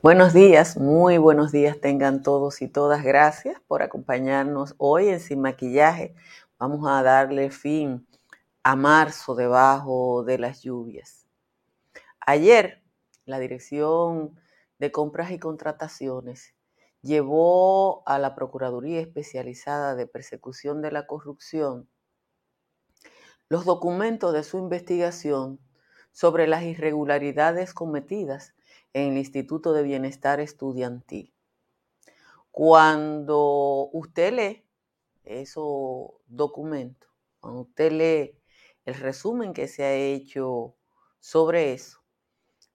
Buenos días, muy buenos días tengan todos y todas. Gracias por acompañarnos hoy en Sin Maquillaje. Vamos a darle fin a marzo debajo de las lluvias. Ayer, la Dirección de Compras y Contrataciones llevó a la Procuraduría Especializada de Persecución de la Corrupción los documentos de su investigación sobre las irregularidades cometidas en el Instituto de Bienestar Estudiantil. Cuando usted lee esos documentos, cuando usted lee el resumen que se ha hecho sobre eso,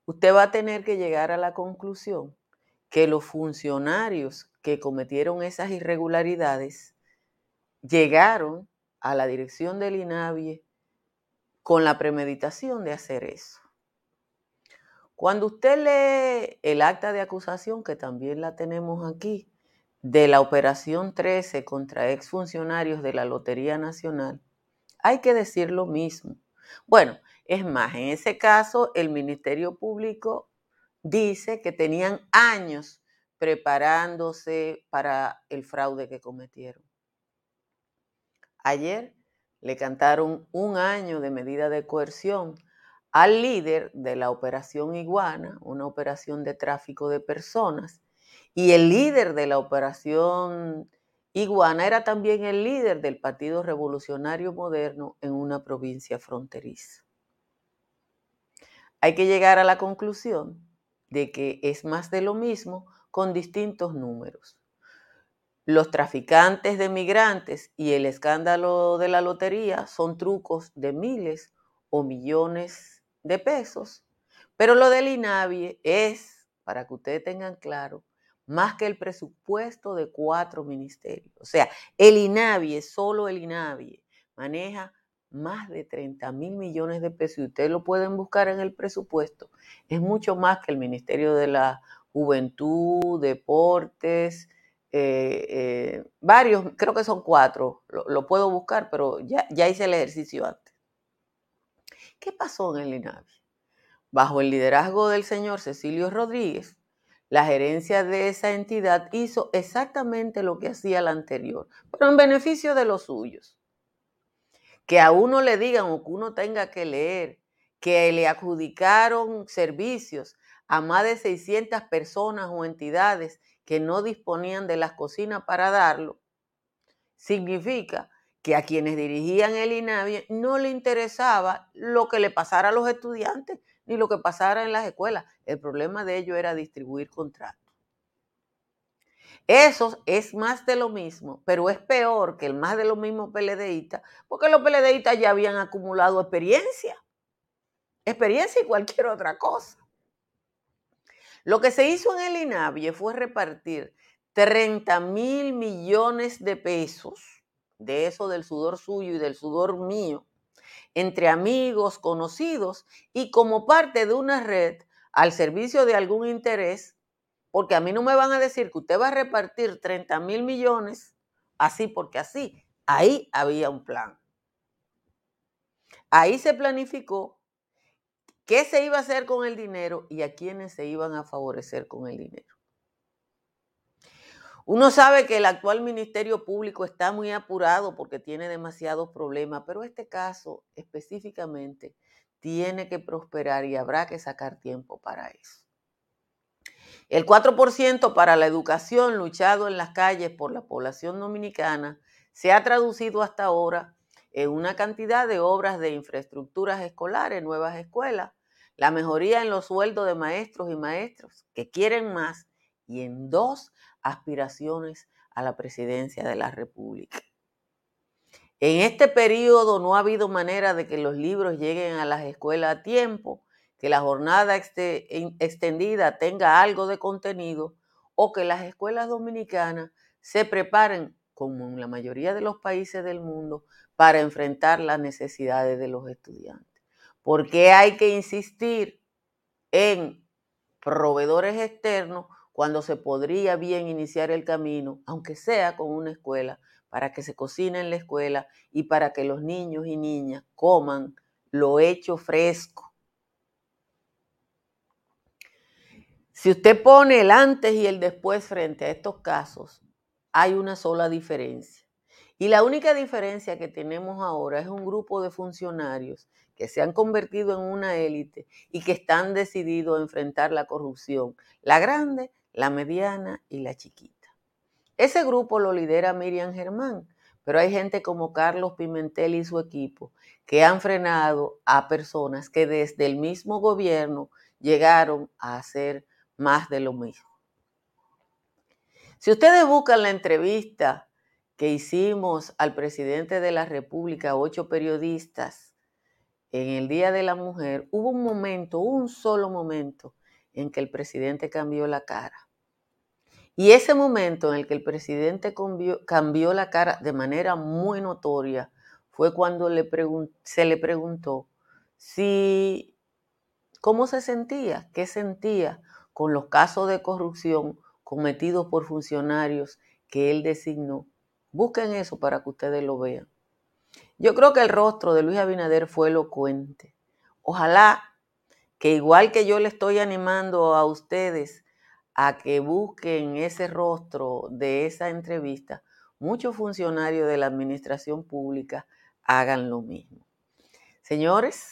usted va a tener que llegar a la conclusión que los funcionarios que cometieron esas irregularidades llegaron a la dirección del INAVIE con la premeditación de hacer eso. Cuando usted lee el acta de acusación, que también la tenemos aquí, de la operación 13 contra exfuncionarios de la Lotería Nacional, hay que decir lo mismo. Bueno, es más, en ese caso el Ministerio Público dice que tenían años preparándose para el fraude que cometieron. Ayer le cantaron un año de medida de coerción al líder de la operación Iguana, una operación de tráfico de personas, y el líder de la operación Iguana era también el líder del Partido Revolucionario Moderno en una provincia fronteriza. Hay que llegar a la conclusión de que es más de lo mismo con distintos números. Los traficantes de migrantes y el escándalo de la lotería son trucos de miles o millones de pesos. Pero lo del INAVIE es, para que ustedes tengan claro, más que el presupuesto de cuatro ministerios. O sea, el INAVIE, solo el INAVIE, maneja más de 30 mil millones de pesos y ustedes lo pueden buscar en el presupuesto. Es mucho más que el Ministerio de la Juventud, Deportes, eh, eh, varios, creo que son cuatro, lo, puedo buscar, pero ya, ya hice el ejercicio antes. ¿Qué pasó en el INAVI? Bajo el liderazgo del señor Cecilio Rodríguez, la gerencia de esa entidad hizo exactamente lo que hacía la anterior, pero en beneficio de los suyos. Que a uno le digan o que uno tenga que leer que le adjudicaron servicios a más de 600 personas o entidades que no disponían de las cocinas para darlo, significa que a quienes dirigían el INAVIE no le interesaba lo que le pasara a los estudiantes ni lo que pasara en las escuelas. El problema de ellos era distribuir contratos. Eso es más de lo mismo, pero es peor que el más de lo mismo PLDistas, porque los PLDistas ya habían acumulado experiencia. Experiencia y cualquier otra cosa. Lo que se hizo en el INAVIE fue repartir 30 mil millones de pesos de eso del sudor suyo y del sudor mío, entre amigos, conocidos y como parte de una red al servicio de algún interés, porque a mí no me van a decir que usted va a repartir 30 mil millones así porque así. Ahí había un plan. Ahí se planificó qué se iba a hacer con el dinero y a quiénes se iban a favorecer con el dinero. Uno sabe que el actual Ministerio Público está muy apurado porque tiene demasiados problemas, pero este caso específicamente tiene que prosperar y habrá que sacar tiempo para eso. El 4% para la educación luchado en las calles por la población dominicana se ha traducido hasta ahora en una cantidad de obras de infraestructuras escolares, nuevas escuelas, la mejoría en los sueldos de maestros y maestros que quieren más y en dos aspiraciones a la presidencia de la República. En este periodo no ha habido manera de que los libros lleguen a las escuelas a tiempo, que la jornada extendida tenga algo de contenido o que las escuelas dominicanas se preparen, como en la mayoría de los países del mundo, para enfrentar las necesidades de los estudiantes. ¿Por qué hay que insistir en proveedores externos cuando se podría bien iniciar el camino, aunque sea con una escuela, para que se cocine en la escuela y para que los niños y niñas coman lo hecho fresco? Si usted pone el antes y el después frente a estos casos, hay una sola diferencia. Y la única diferencia que tenemos ahora es un grupo de funcionarios que se han convertido en una élite y que están decididos a enfrentar la corrupción, la grande, la mediana y la chiquita. Ese grupo lo lidera Miriam Germán, pero hay gente como Carlos Pimentel y su equipo que han frenado a personas que desde el mismo gobierno llegaron a hacer más de lo mismo. Si ustedes buscan la entrevista que hicimos al presidente de la República, ocho periodistas, en el Día de la Mujer, hubo un momento, un solo momento, en que el presidente cambió la cara. Y ese momento en el que el presidente cambió, la cara de manera muy notoria fue cuando se le preguntó si cómo se sentía, qué sentía con los casos de corrupción cometidos por funcionarios que él designó. Busquen eso para que ustedes lo vean. Yo creo que el rostro de Luis Abinader fue elocuente. Ojalá que igual que yo le estoy animando a ustedes a que busquen ese rostro de esa entrevista, muchos funcionarios de la administración pública hagan lo mismo. Señores,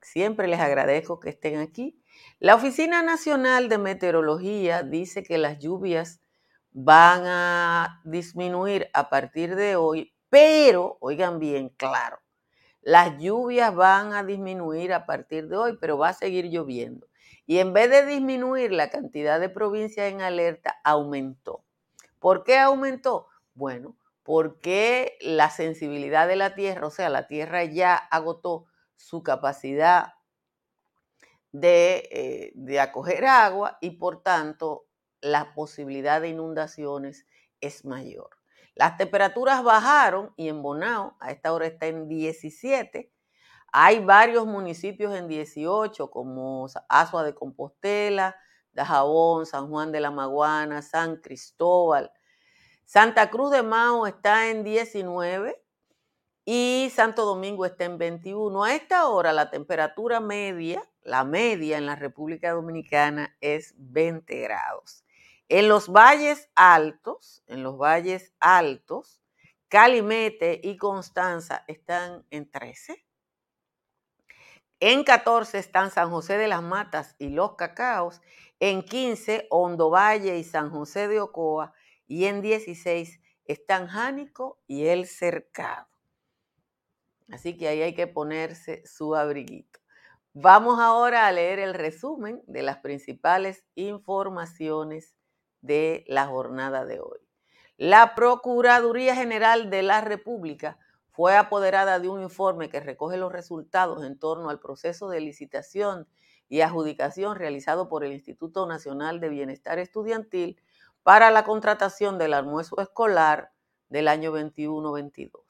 siempre les agradezco que estén aquí la Oficina Nacional de Meteorología dice que las lluvias van a disminuir a partir de hoy, pero, oigan bien, claro, las lluvias van a disminuir a partir de hoy, pero va a seguir lloviendo. Y en vez de disminuir la cantidad de provincias en alerta, aumentó. ¿Por qué aumentó? Bueno, porque la sensibilidad de la tierra, o sea, la tierra ya agotó su capacidad eh, de, acoger agua y por tanto la posibilidad de inundaciones es mayor. Las temperaturas bajaron y en Bonao a esta hora está en 17. Hay varios municipios en 18 como Asua de Compostela, Dajabón, San Juan de la Maguana, San Cristóbal. Santa Cruz de Mao está en 19 y Santo Domingo está en 21. A esta hora la temperatura media la media en la República Dominicana es 20 grados. En los valles altos, en los valles altos, Calimete y Constanza están en 13. En 14 están San José de las Matas y Los Cacaos. En 15, Hondo Valle y San José de Ocoa. Y en 16 están Jánico y El Cercado. Así que ahí hay que ponerse su abriguito. Vamos ahora a leer el resumen de las principales informaciones de la jornada de hoy. La Procuraduría General de la República fue apoderada de un informe que recoge los resultados en torno al proceso de licitación y adjudicación realizado por el Instituto Nacional de Bienestar Estudiantil para la contratación del almuerzo escolar del año 21-22.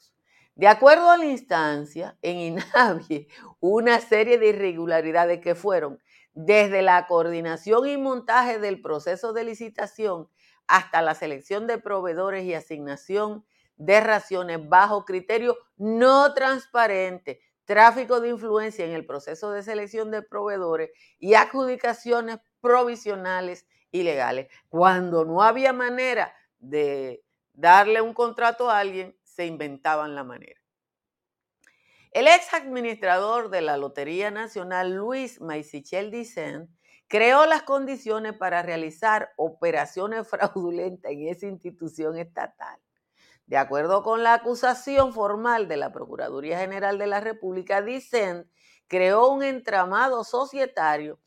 De acuerdo a la instancia, en INAVIE, una serie de irregularidades que fueron desde la coordinación y montaje del proceso de licitación hasta la selección de proveedores y asignación de raciones bajo criterio no transparente, tráfico de influencia en el proceso de selección de proveedores y adjudicaciones provisionales ilegales. Cuando no había manera de darle un contrato a alguien, se inventaban la manera. El ex administrador de la Lotería Nacional, Luis Maisichel Dicen, creó las condiciones para realizar operaciones fraudulentas en esa institución estatal. De acuerdo con la acusación formal de la Procuraduría General de la República, Dicen creó un entramado societario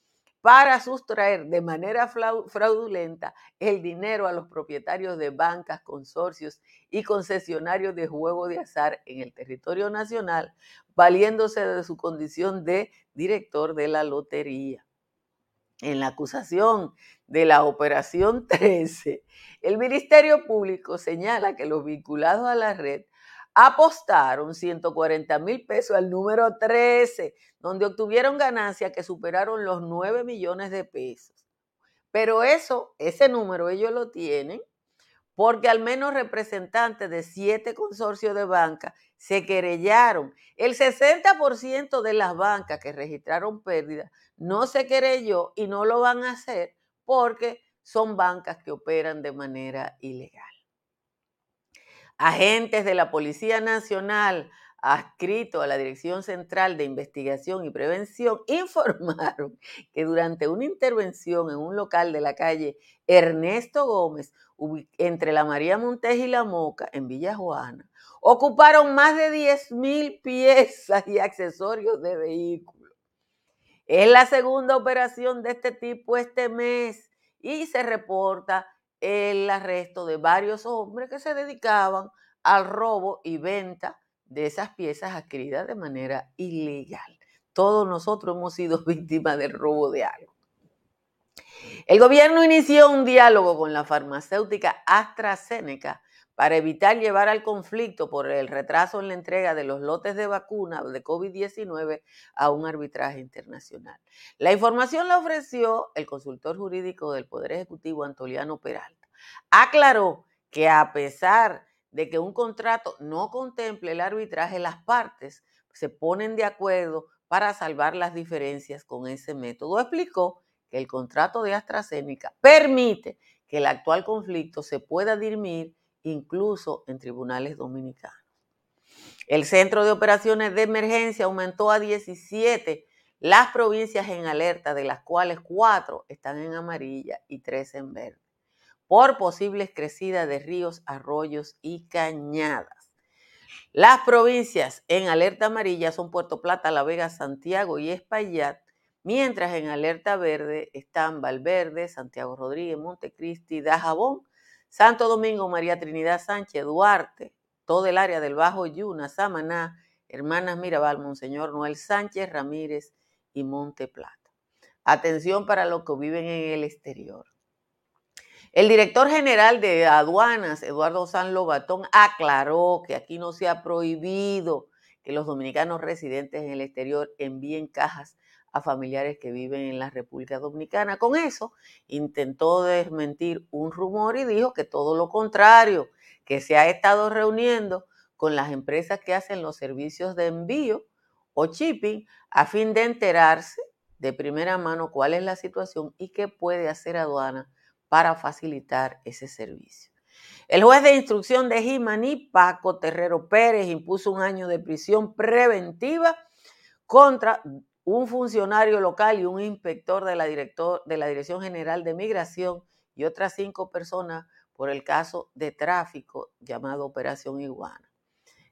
para sustraer de manera fraudulenta el dinero a los propietarios de bancas, consorcios y concesionarios de juego de azar en el territorio nacional, valiéndose de su condición de director de la lotería. En la acusación de la Operación 13, el Ministerio Público señala que los vinculados a la red apostaron 140 mil pesos al número 13, donde obtuvieron ganancias que superaron los 9 millones de pesos. Pero eso, ese número ellos lo tienen porque al menos representantes de siete consorcios de banca se querellaron. El 60% de las bancas que registraron pérdidas no se querelló y no lo van a hacer porque son bancas que operan de manera ilegal. Agentes de la Policía Nacional adscritos a la Dirección Central de Investigación y Prevención informaron que durante una intervención en un local de la calle Ernesto Gómez, entre la María Montes y la Moca, en Villa Juana, ocuparon más de 10 mil piezas y accesorios de vehículos. Es la segunda operación de este tipo este mes y se reporta el arresto de varios hombres que se dedicaban al robo y venta de esas piezas adquiridas de manera ilegal. Todos nosotros hemos sido víctimas del robo de algo. El gobierno inició un diálogo con la farmacéutica AstraZeneca para evitar llevar al conflicto por el retraso en la entrega de los lotes de vacuna de COVID-19 a un arbitraje internacional. La información la ofreció el consultor jurídico del Poder Ejecutivo, Antoliano Peralta. Aclaró que a pesar de que un contrato no contemple el arbitraje, las partes se ponen de acuerdo para salvar las diferencias con ese método. Explicó que el contrato de AstraZeneca permite que el actual conflicto se pueda dirimir incluso en tribunales dominicanos. El Centro de Operaciones de Emergencia aumentó a 17 las provincias en alerta, de las cuales 4 están en amarilla y 3 en verde, por posibles crecidas de ríos, arroyos y cañadas. Las provincias en alerta amarilla son Puerto Plata, La Vega, Santiago y Espaillat, mientras en alerta verde están Valverde, Santiago Rodríguez, Montecristi, Dajabón, Santo Domingo, María Trinidad Sánchez, Duarte, todo el área del Bajo Yuna, Samaná, Hermanas Mirabal, Monseñor Noel Sánchez Ramírez y Monte Plata. Atención para los que viven en el exterior. El director general de aduanas, Eduardo San Lobatón, aclaró que aquí no se ha prohibido que los dominicanos residentes en el exterior envíen cajas a familiares que viven en la República Dominicana. Con eso intentó desmentir un rumor y dijo que todo lo contrario, que se ha estado reuniendo con las empresas que hacen los servicios de envío o shipping a fin de enterarse de primera mano cuál es la situación y qué puede hacer aduana para facilitar ese servicio. El juez de instrucción de Jimaní, Paco Terrero Pérez, impuso un año de prisión preventiva contra un funcionario local y un inspector de la, director, de la Dirección General de Migración y otras cinco personas por el caso de tráfico llamado Operación Iguana.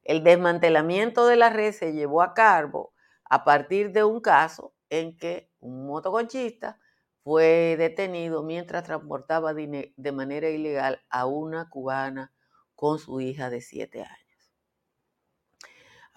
El desmantelamiento de la red se llevó a cabo a partir de un caso en que un motoconchista fue detenido mientras transportaba de manera ilegal a una cubana con su hija de siete años.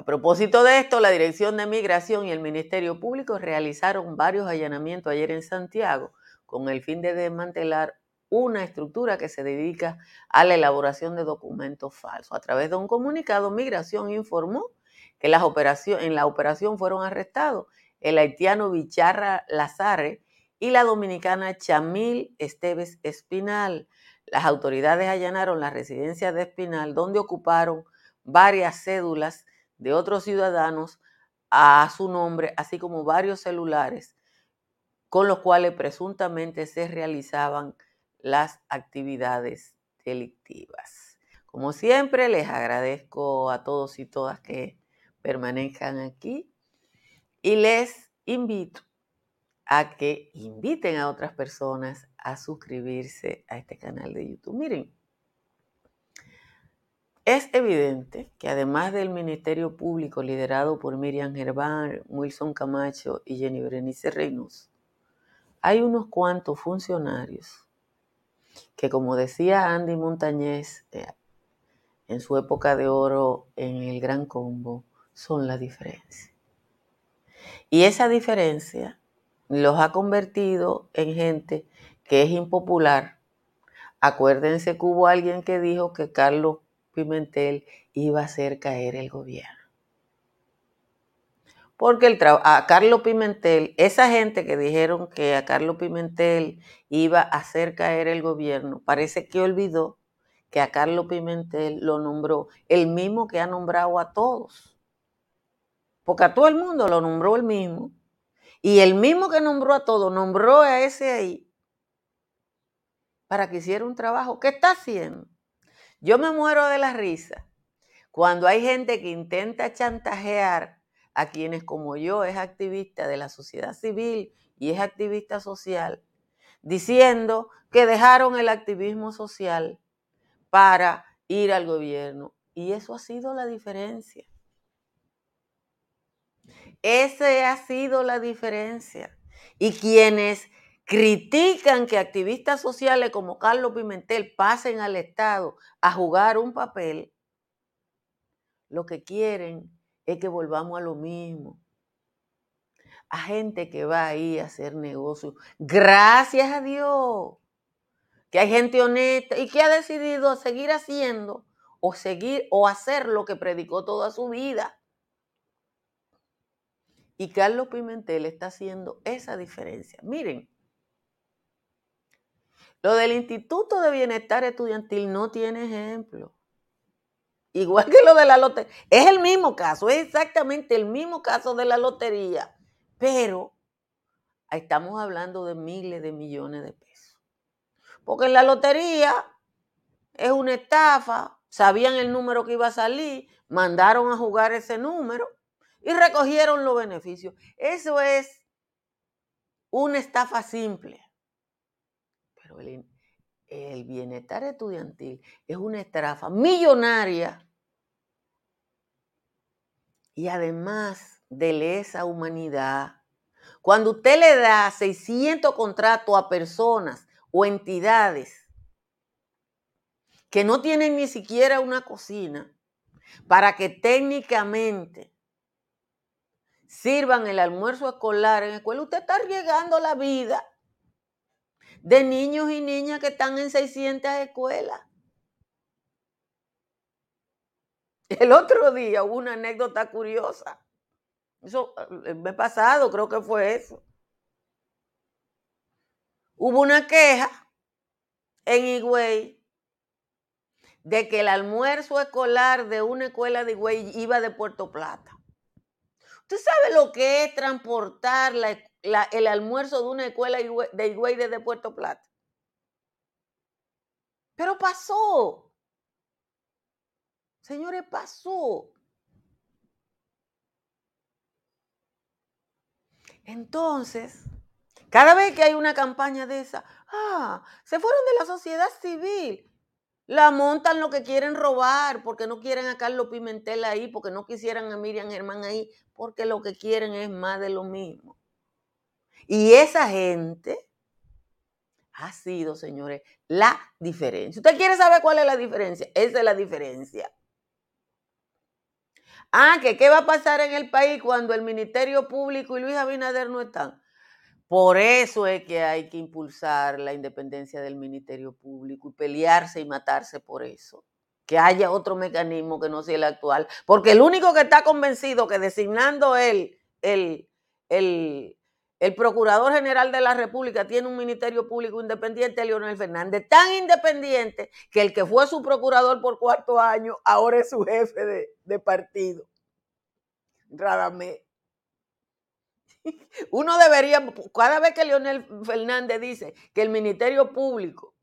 A propósito de esto, la Dirección de Migración y el Ministerio Público realizaron varios allanamientos ayer en Santiago con el fin de desmantelar una estructura que se dedica a la elaboración de documentos falsos. A través de un comunicado, Migración informó que en la operación fueron arrestados el haitiano Bicharra Lazare y la dominicana Chamil Esteves Espinal. Las autoridades allanaron la residencia de Espinal, donde ocuparon varias cédulas de otros ciudadanos a su nombre, así como varios celulares con los cuales presuntamente se realizaban las actividades delictivas. Como siempre, les agradezco a todos y todas que permanezcan aquí y les invito a que inviten a otras personas a suscribirse a este canal de YouTube. Miren, es evidente que además del Ministerio Público liderado por Miriam Gerván, Wilson Camacho y Jenny Berenice Reynoso, hay unos cuantos funcionarios que, como decía Andy Montañez eh, en su época de oro en el Gran Combo, son la diferencia. Y esa diferencia los ha convertido en gente que es impopular. Acuérdense que hubo alguien que dijo que Carlos Pimentel iba a hacer caer el gobierno. Porque el a Carlos Pimentel, esa gente que dijeron que a Carlos Pimentel iba a hacer caer el gobierno, parece que olvidó que a Carlos Pimentel lo nombró el mismo que ha nombrado a todos. Porque a todo el mundo lo nombró el mismo. Y el mismo que nombró a todos, nombró a ese ahí para que hiciera un trabajo. ¿Qué está haciendo? Yo me muero de la risa cuando hay gente que intenta chantajear a quienes como yo es activista de la sociedad civil y es activista social, diciendo que dejaron el activismo social para ir al gobierno. Y eso ha sido la diferencia. Esa ha sido la diferencia. Y quienes critican que activistas sociales como Carlos Pimentel pasen al Estado a jugar un papel, lo que quieren es que volvamos a lo mismo. A gente que va ahí a hacer negocio. Gracias a Dios. Que hay gente honesta y que ha decidido seguir haciendo o seguir o hacer lo que predicó toda su vida. Y Carlos Pimentel está haciendo esa diferencia. Miren, lo del Instituto de Bienestar Estudiantil no tiene ejemplo. Igual que lo de la lotería. Es el mismo caso, es exactamente el mismo caso de la lotería. Pero estamos hablando de miles de millones de pesos. Porque en la lotería es una estafa, sabían el número que iba a salir, mandaron a jugar ese número y recogieron los beneficios. Eso es una estafa simple. El bienestar estudiantil es una estafa millonaria y además de lesa humanidad. Cuando usted le da 600 contratos a personas o entidades que no tienen ni siquiera una cocina para que técnicamente sirvan el almuerzo escolar en la escuela, usted está arriesgando la vida de niños y niñas que están en 600 escuelas. El otro día hubo una anécdota curiosa. Eso me pasado, creo que fue eso. Hubo una queja en Higüey de que el almuerzo escolar de una escuela de Higüey iba de Puerto Plata. ¿Usted sabe lo que es transportar la, el almuerzo de una escuela de Higüey desde Puerto Plata. Pero pasó. Señores, pasó. Entonces, cada vez que hay una campaña de esa, ah, se fueron de la sociedad civil. La montan lo que quieren robar, porque no quieren a Carlos Pimentel ahí, porque no quisieran a Miriam Germán ahí, porque lo que quieren es más de lo mismo. Y esa gente ha sido, señores, la diferencia. ¿Usted quiere saber cuál es la diferencia? Esa es la diferencia. Ah, que qué va a pasar en el país cuando el Ministerio Público y Luis Abinader no están. Por eso es que hay que impulsar la independencia del Ministerio Público y pelearse y matarse por eso. Que haya otro mecanismo que no sea el actual. Porque el único que está convencido que designando él el, el, el Procurador General de la República tiene un Ministerio Público independiente, Leonel Fernández, tan independiente que el que fue su procurador por cuarto año ahora es su jefe de, partido. Radamé. Uno debería, cada vez que Leonel Fernández dice que el Ministerio Público,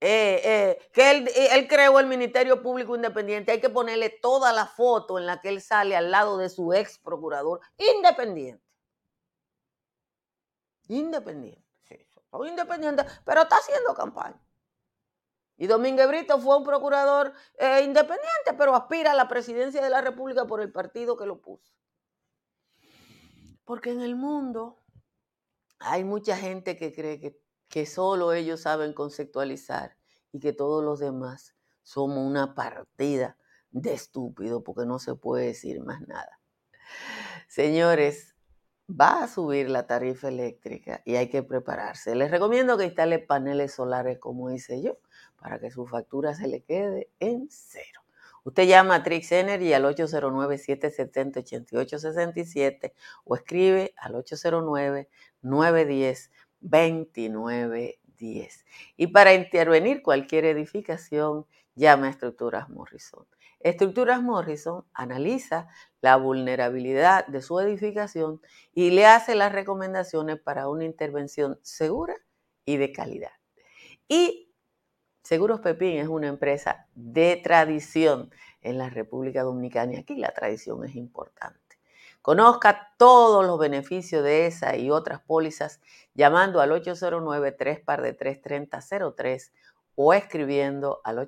eh, eh, que él, él, creó el Ministerio Público Independiente, hay que ponerle toda la foto en la que él sale al lado de su ex procurador independiente. Independiente. Sí, independiente, pero está haciendo campaña. Y Domínguez Brito fue un procurador eh, independiente, pero aspira a la presidencia de la República por el partido que lo puso. Porque en el mundo hay mucha gente que cree que, que solo ellos saben conceptualizar y que todos los demás somos una partida de estúpido porque no se puede decir más nada. Señores, va a subir la tarifa eléctrica y hay que prepararse. Les recomiendo que instale paneles solares como hice yo para que su factura se le quede en cero. Usted llama a Trix Energy al 809-770-8867 o escribe al 809-910-2910. Y para intervenir cualquier edificación, llame a Estructuras Morrison. Estructuras Morrison analiza la vulnerabilidad de su edificación y le hace las recomendaciones para una intervención segura y de calidad. Y Seguros Pepín es una empresa de tradición en la República Dominicana y aquí la tradición es importante. Conozca todos los beneficios de esa y otras pólizas llamando al 809 3 de 33003 o escribiendo al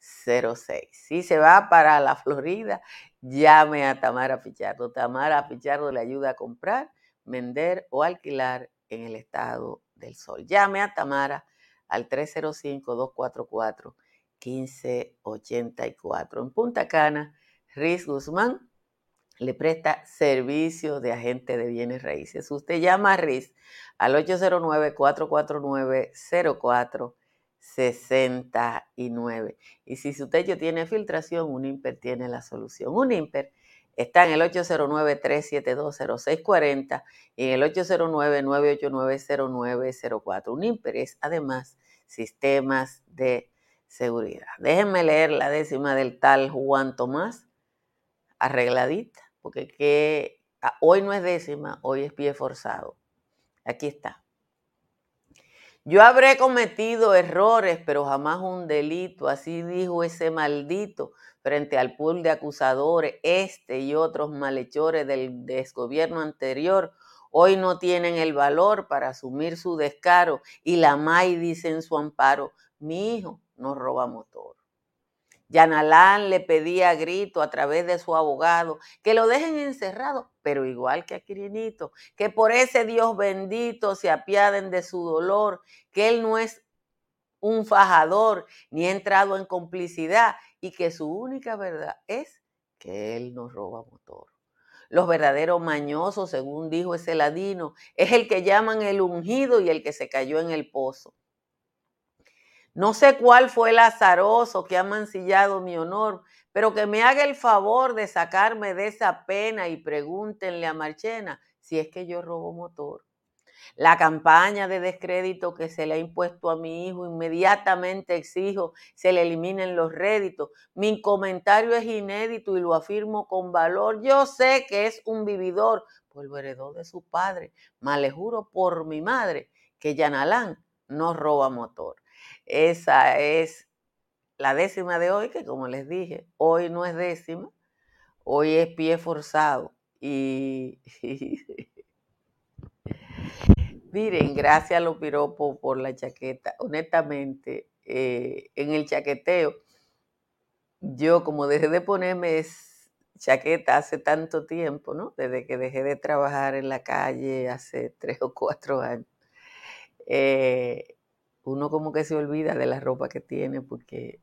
809-412-1006. Si se va para la Florida, llame a Tamara Pichardo. Tamara Pichardo le ayuda a comprar, vender o alquilar en el estado del Sol. Llame a Tamara al 305-244-1584. En Punta Cana, Riz Guzmán le presta servicio de agente de bienes raíces. Usted llama a Riz al 809-449-0469. Y si su techo tiene filtración, un IMPER tiene la solución. Un IMPER está en el 809-372-0640 y en el 809-989-0904. Un interés, además, sistemas de seguridad. Déjenme leer la décima del tal Juan Tomás, arregladita, porque que, ah, hoy no es décima, hoy es pie forzado. Aquí está. Yo habré cometido errores, pero jamás un delito, así dijo ese maldito frente al pool de acusadores, este y otros malhechores del desgobierno anterior, hoy no tienen el valor para asumir su descaro y la MAI dice en su amparo, mi hijo no roba motor. Yanalán le pedía a grito a través de su abogado que lo dejen encerrado, pero igual que a Quirinito, que por ese Dios bendito se apiaden de su dolor, que él no es un fajador ni ha entrado en complicidad y que su única verdad es que él no roba motor. Los verdaderos mañosos, según dijo ese ladino, es el que llaman el ungido y el que se cayó en el pozo. No sé cuál fue el azaroso que ha mancillado mi honor, pero que me haga el favor de sacarme de esa pena y pregúntenle a Marchena si es que yo robo motor. La campaña de descrédito que se le ha impuesto a mi hijo, inmediatamente exijo se le eliminen los réditos. Mi comentario es inédito y lo afirmo con valor. Yo sé que es un vividor, pues lo heredó de su padre. Mas le juro por mi madre que Yanalán no roba motor. Esa es la décima de hoy, que como les dije, hoy no es décima, hoy es pie forzado. Y, miren, gracias a los piropos por la chaqueta. Honestamente, eh, en el chaqueteo, yo como dejé de ponerme chaqueta hace tanto tiempo, ¿no? Desde que dejé de trabajar en la calle hace tres o cuatro años. Eh, uno como que se olvida de la ropa que tiene porque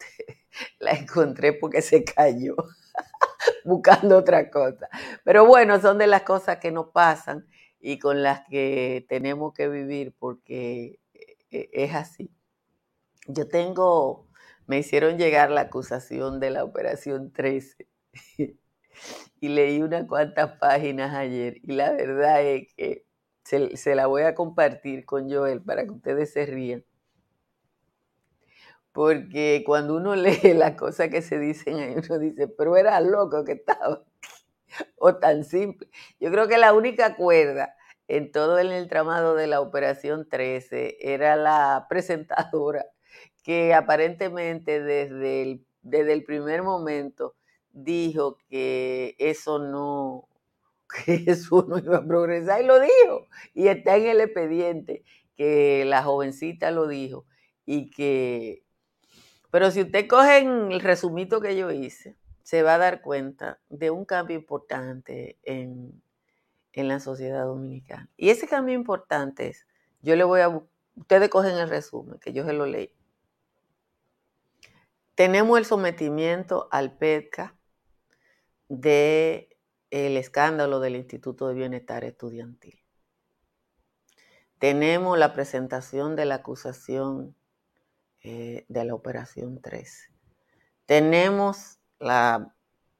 la encontré porque se cayó buscando otra cosa. Pero bueno, son de las cosas que nos pasan y con las que tenemos que vivir porque e, es así. Yo tengo, me hicieron llegar la acusación de la operación 13 y leí unas cuantas páginas ayer y la verdad es que se, la voy a compartir con Joel para que ustedes se rían. Porque cuando uno lee las cosas que se dicen ahí, uno dice, pero era loco que estaba. o tan simple. Yo creo que la única cuerda en todo el entramado de la Operación 13 era la presentadora que aparentemente desde el, desde el primer momento dijo que eso no, que eso no iba a progresar y lo dijo. Y está en el expediente que la jovencita lo dijo y que... Pero si usted coge el resumito que yo hice, se va a dar cuenta de un cambio importante en, en la sociedad dominicana. Y ese cambio importante es, yo le voy a, ustedes cogen el resumen, que yo se lo leí. Tenemos el sometimiento al PEDCA del el escándalo del Instituto de Bienestar Estudiantil. Tenemos la presentación de la acusación eh, de la Operación 13. Tenemos la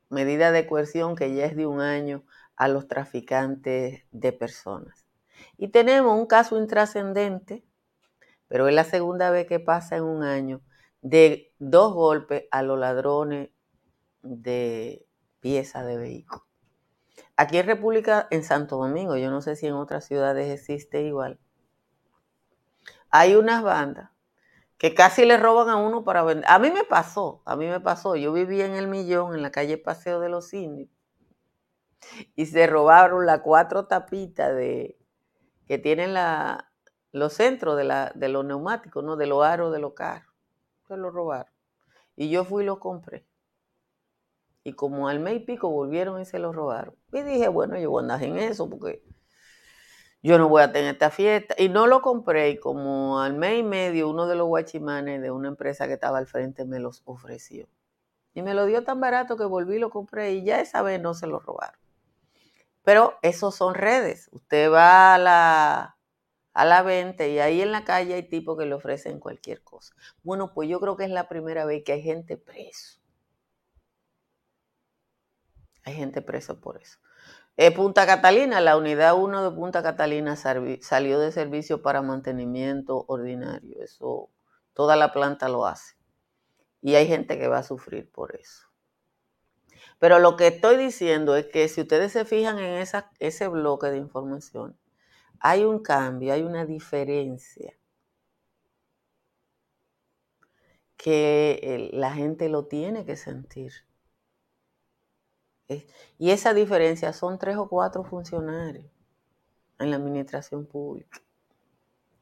medida de coerción que ya es de un año a los traficantes de personas. Y tenemos un caso intrascendente, pero es la segunda vez que pasa en un año, de dos golpes a los ladrones de piezas de vehículos. Aquí en República, en Santo Domingo, yo no sé si en otras ciudades existe igual, hay unas bandas que casi le roban a uno para vender. A mí me pasó, a mí me pasó. Yo vivía en el Millón, en la calle Paseo de los Indios, y se robaron las cuatro tapitas de que tienen la, los centros de, la, de los neumáticos, ¿no? de los aros de los carros. Se lo robaron. Y yo fui y lo compré. Y como al mes y pico volvieron y se lo robaron. Y dije, bueno, yo voy a andar en eso porque yo no voy a tener esta fiesta. Y no lo compré y como al mes y medio uno de los guachimanes de una empresa que estaba al frente me los ofreció. Y me lo dio tan barato que volví y lo compré y ya esa vez no se lo robaron. Pero esos son redes. Usted va a la, a la venta y ahí en la calle hay tipos que le ofrecen cualquier cosa. Bueno, pues yo creo que es la primera vez que hay gente preso. Hay gente preso por eso. Eh, Punta Catalina, la unidad 1 de Punta Catalina salió de servicio para mantenimiento ordinario. Eso, toda la planta lo hace. Y hay gente que va a sufrir por eso. Pero lo que estoy diciendo es que si ustedes se fijan en esa, ese bloque de información, hay un cambio, hay una diferencia que la gente lo tiene que sentir. Y esa diferencia son tres o cuatro funcionarios en la administración pública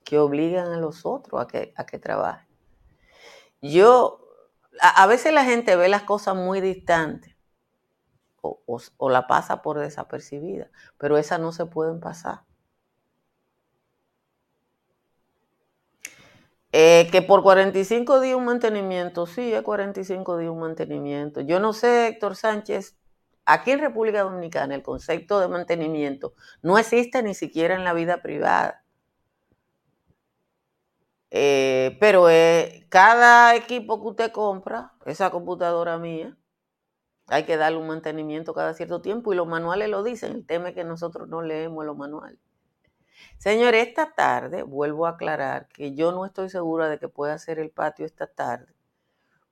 que obligan a los otros a que, a que trabajen. Yo, a, veces la gente ve las cosas muy distantes o, la pasa por desapercibida, pero esas no se pueden pasar. Eh, que por 45 días un mantenimiento, sí, es 45 días un mantenimiento. Yo no sé, Héctor Sánchez, Aquí en República Dominicana el concepto de mantenimiento no existe ni siquiera en la vida privada. Eh, pero eh, cada equipo que usted compra, esa computadora mía, hay que darle un mantenimiento cada cierto tiempo y los manuales lo dicen. El tema es que nosotros no leemos los manuales. Señor, esta tarde vuelvo a aclarar que yo no estoy segura de que pueda hacer el patio esta tarde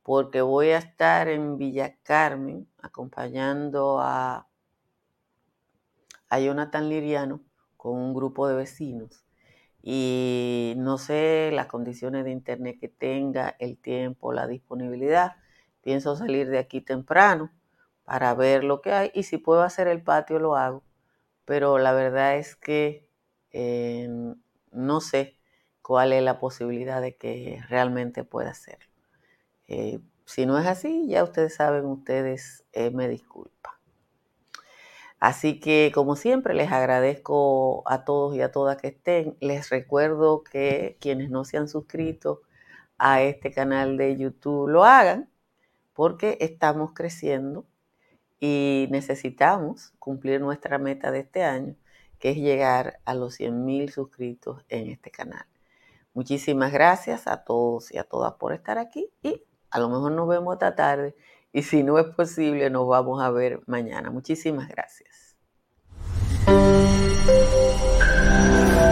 porque voy a estar en Villa Carmen acompañando a, a Jonathan Liriano con un grupo de vecinos. Y no sé las condiciones de internet que tenga, el tiempo, la disponibilidad. Pienso salir de aquí temprano para ver lo que hay y si puedo hacer el patio lo hago. Pero la verdad es que eh, no sé cuál es la posibilidad de que realmente pueda hacerlo. Eh, si no es así, ya ustedes saben, ustedes eh, me disculpan. Así que, como siempre, les agradezco a todos y a todas que estén. Les recuerdo que quienes no se han suscrito a este canal de YouTube lo hagan porque estamos creciendo y necesitamos cumplir nuestra meta de este año, que es llegar a los 100.000 suscritos en este canal. Muchísimas gracias a todos y a todas por estar aquí y a lo mejor nos vemos esta tarde y si no es posible nos vamos a ver mañana. Muchísimas gracias.